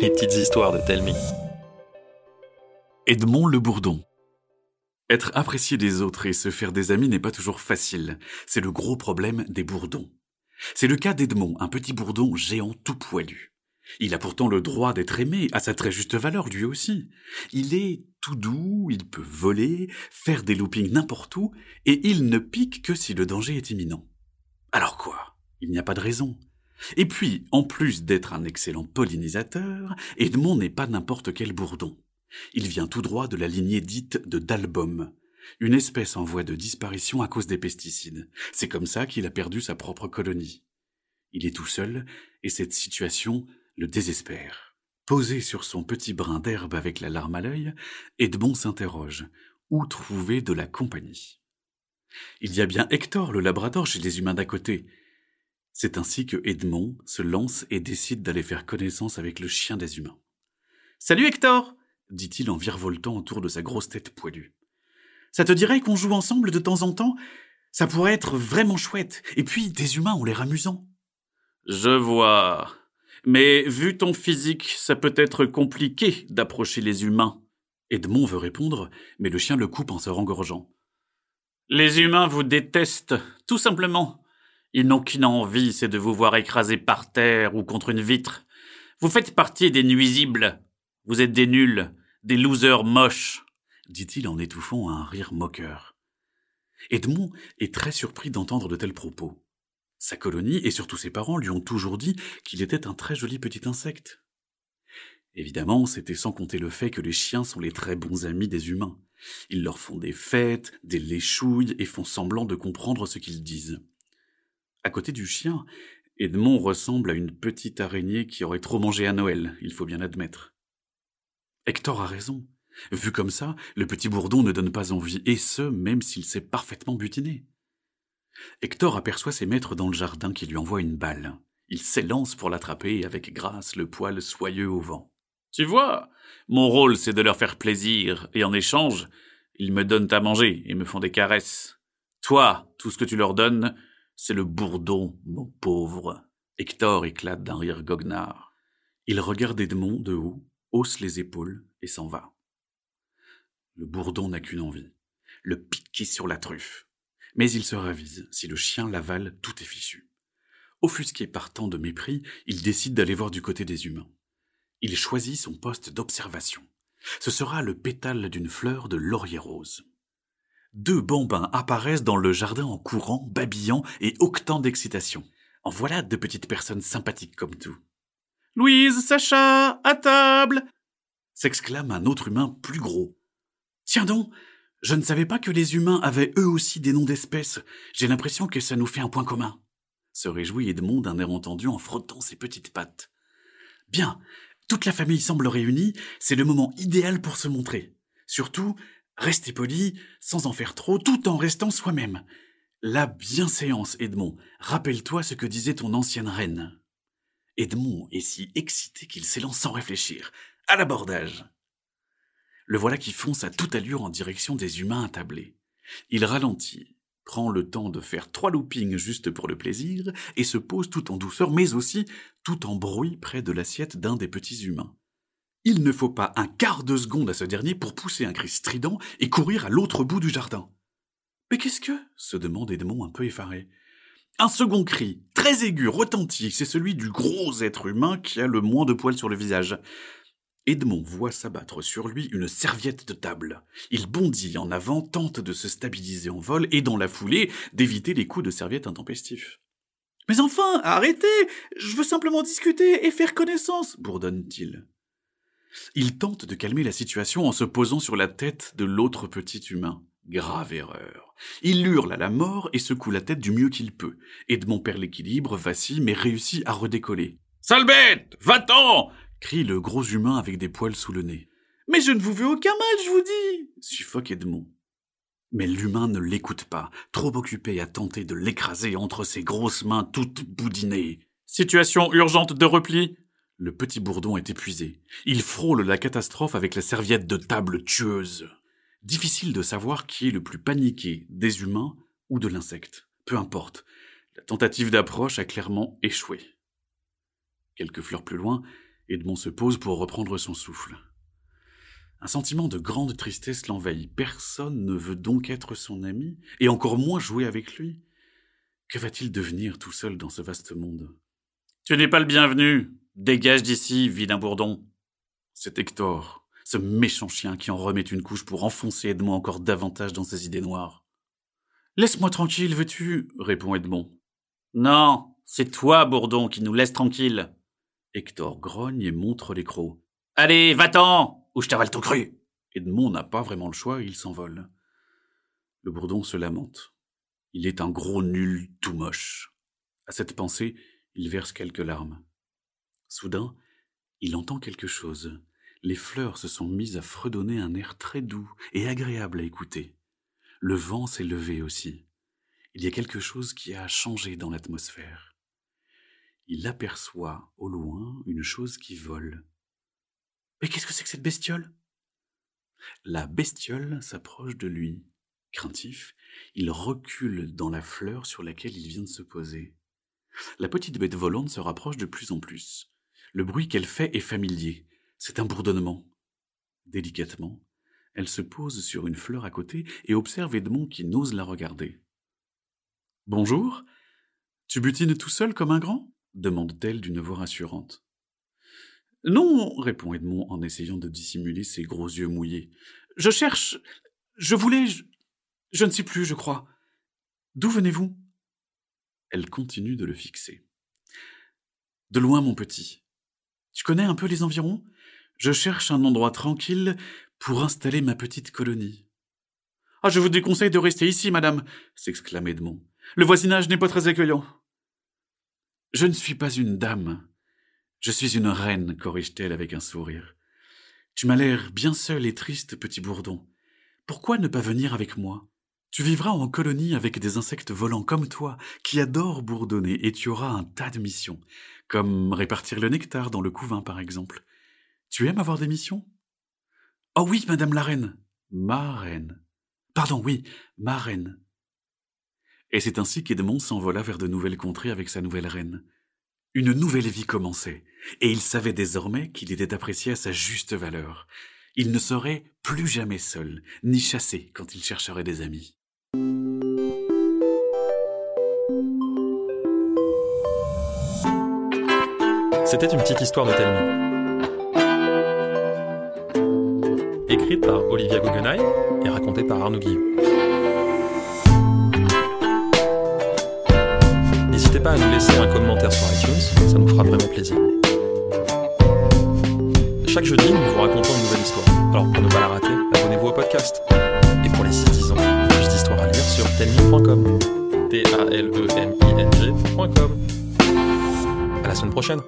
Les petites histoires de Telmi. Edmond le Bourdon. Être apprécié des autres et se faire des amis n'est pas toujours facile. C'est le gros problème des bourdons. C'est le cas d'Edmond, un petit bourdon géant tout poilu. Il a pourtant le droit d'être aimé, à sa très juste valeur lui aussi. Il est tout doux, il peut voler, faire des loopings n'importe où, et il ne pique que si le danger est imminent. Alors quoi? Il n'y a pas de raison. Et puis, en plus d'être un excellent pollinisateur, Edmond n'est pas n'importe quel bourdon. Il vient tout droit de la lignée dite de d'album, une espèce en voie de disparition à cause des pesticides. C'est comme ça qu'il a perdu sa propre colonie. Il est tout seul, et cette situation le désespère. Posé sur son petit brin d'herbe avec la larme à l'œil, Edmond s'interroge. Où trouver de la compagnie? Il y a bien Hector, le labrador, chez les humains d'à côté. C'est ainsi que Edmond se lance et décide d'aller faire connaissance avec le chien des humains. Salut Hector dit-il en virevoltant autour de sa grosse tête poilue. Ça te dirait qu'on joue ensemble de temps en temps? Ça pourrait être vraiment chouette. Et puis, des humains ont l'air amusants. Je vois. Mais vu ton physique, ça peut être compliqué d'approcher les humains. Edmond veut répondre, mais le chien le coupe en se rengorgeant. Les humains vous détestent, tout simplement. Ils n'ont qu'une envie, c'est de vous voir écrasé par terre ou contre une vitre. Vous faites partie des nuisibles. Vous êtes des nuls, des losers moches, dit-il en étouffant un rire moqueur. Edmond est très surpris d'entendre de tels propos. Sa colonie et surtout ses parents lui ont toujours dit qu'il était un très joli petit insecte. Évidemment, c'était sans compter le fait que les chiens sont les très bons amis des humains. Ils leur font des fêtes, des léchouilles et font semblant de comprendre ce qu'ils disent. À côté du chien, Edmond ressemble à une petite araignée qui aurait trop mangé à Noël, il faut bien admettre. Hector a raison. Vu comme ça, le petit bourdon ne donne pas envie, et ce, même s'il sait parfaitement butiner. Hector aperçoit ses maîtres dans le jardin qui lui envoient une balle. Il s'élance pour l'attraper avec grâce, le poil soyeux au vent. Tu vois, mon rôle c'est de leur faire plaisir, et en échange, ils me donnent à manger et me font des caresses. Toi, tout ce que tu leur donnes, c'est le bourdon, mon pauvre. Hector éclate d'un rire goguenard. Il regarde Edmond de haut, hausse les épaules et s'en va. Le bourdon n'a qu'une envie, le piquer sur la truffe mais il se ravise. Si le chien l'avale, tout est fichu. Offusqué par tant de mépris, il décide d'aller voir du côté des humains. Il choisit son poste d'observation. Ce sera le pétale d'une fleur de laurier rose. Deux bambins apparaissent dans le jardin en courant, babillant et octant d'excitation. En voilà de petites personnes sympathiques comme tout. Louise, Sacha, à table s'exclame un autre humain plus gros. Tiens donc, je ne savais pas que les humains avaient eux aussi des noms d'espèces. J'ai l'impression que ça nous fait un point commun. Se réjouit Edmond d'un air entendu en frottant ses petites pattes. Bien, toute la famille semble réunie, c'est le moment idéal pour se montrer. Surtout, restez poli, sans en faire trop, tout en restant soi-même. La bienséance, Edmond. Rappelle-toi ce que disait ton ancienne reine. Edmond est si excité qu'il s'élance sans réfléchir. À l'abordage. Le voilà qui fonce à toute allure en direction des humains attablés. Il ralentit, prend le temps de faire trois loopings juste pour le plaisir, et se pose tout en douceur, mais aussi tout en bruit près de l'assiette d'un des petits humains. Il ne faut pas un quart de seconde à ce dernier pour pousser un cri strident et courir à l'autre bout du jardin. Mais qu'est-ce que se demande Edmond un peu effaré. Un second cri, très aigu, retentit, c'est celui du gros être humain qui a le moins de poils sur le visage. Edmond voit s'abattre sur lui une serviette de table. Il bondit en avant, tente de se stabiliser en vol et dans la foulée d'éviter les coups de serviette intempestifs. Mais enfin, arrêtez Je veux simplement discuter et faire connaissance bourdonne-t-il. Il tente de calmer la situation en se posant sur la tête de l'autre petit humain. Grave erreur. Il hurle à la mort et secoue la tête du mieux qu'il peut. Edmond perd l'équilibre, vacille, mais réussit à redécoller. Sale bête Va-t'en crie le gros humain avec des poils sous le nez. Mais je ne vous veux aucun mal, je vous dis suffoque Edmond. Mais l'humain ne l'écoute pas, trop occupé à tenter de l'écraser entre ses grosses mains toutes boudinées. Situation urgente de repli. Le petit bourdon est épuisé. Il frôle la catastrophe avec la serviette de table tueuse. Difficile de savoir qui est le plus paniqué, des humains ou de l'insecte. Peu importe. La tentative d'approche a clairement échoué. Quelques fleurs plus loin, Edmond se pose pour reprendre son souffle. Un sentiment de grande tristesse l'envahit. Personne ne veut donc être son ami, et encore moins jouer avec lui. Que va-t-il devenir tout seul dans ce vaste monde? Tu n'es pas le bienvenu. Dégage d'ici, vilain bourdon. C'est Hector, ce méchant chien qui en remet une couche pour enfoncer Edmond encore davantage dans ses idées noires. Laisse-moi tranquille, veux-tu? répond Edmond. Non, c'est toi, bourdon, qui nous laisse tranquille. Hector grogne et montre les. Allez, va-t'en, ou je t'avale tout cru. Edmond n'a pas vraiment le choix, il s'envole. Le bourdon se lamente. Il est un gros nul tout moche. À cette pensée, il verse quelques larmes. Soudain, il entend quelque chose. Les fleurs se sont mises à fredonner un air très doux et agréable à écouter. Le vent s'est levé aussi. Il y a quelque chose qui a changé dans l'atmosphère. Il aperçoit au loin une chose qui vole. Mais qu'est-ce que c'est que cette bestiole? La bestiole s'approche de lui. Craintif, il recule dans la fleur sur laquelle il vient de se poser. La petite bête volante se rapproche de plus en plus. Le bruit qu'elle fait est familier. C'est un bourdonnement. Délicatement, elle se pose sur une fleur à côté et observe Edmond qui n'ose la regarder. Bonjour. Tu butines tout seul comme un grand? demande-t-elle d'une voix rassurante. Non, répond Edmond en essayant de dissimuler ses gros yeux mouillés. Je cherche. Je voulais. Je ne sais plus, je crois. D'où venez-vous? Elle continue de le fixer. De loin, mon petit. Tu connais un peu les environs? Je cherche un endroit tranquille pour installer ma petite colonie. Ah, je vous déconseille de rester ici, madame, s'exclame Edmond. Le voisinage n'est pas très accueillant. Je ne suis pas une dame. Je suis une reine, corrige-t-elle avec un sourire. Tu m'as l'air bien seul et triste, petit bourdon. Pourquoi ne pas venir avec moi? Tu vivras en colonie avec des insectes volants comme toi, qui adorent bourdonner, et tu auras un tas de missions, comme répartir le nectar dans le couvain, par exemple. Tu aimes avoir des missions? Oh oui, madame la reine. Ma reine. Pardon, oui, ma reine. Et c'est ainsi qu'Edmond s'envola vers de nouvelles contrées avec sa nouvelle reine. Une nouvelle vie commençait, et il savait désormais qu'il était apprécié à sa juste valeur. Il ne serait plus jamais seul, ni chassé quand il chercherait des amis. C'était une petite histoire de Telmi. Écrite par Olivia Guggenheim et racontée par Arnaud Guillot. N'hésitez pas à nous laisser un commentaire sur iTunes, ça nous fera vraiment plaisir. Chaque jeudi, nous vous racontons une nouvelle histoire. Alors pour ne pas la rater, abonnez-vous au podcast. Et pour les citoyens, plus d'histoires à lire sur telmi.com. T-A-L-E-M-I-N-G.com. À la semaine prochaine.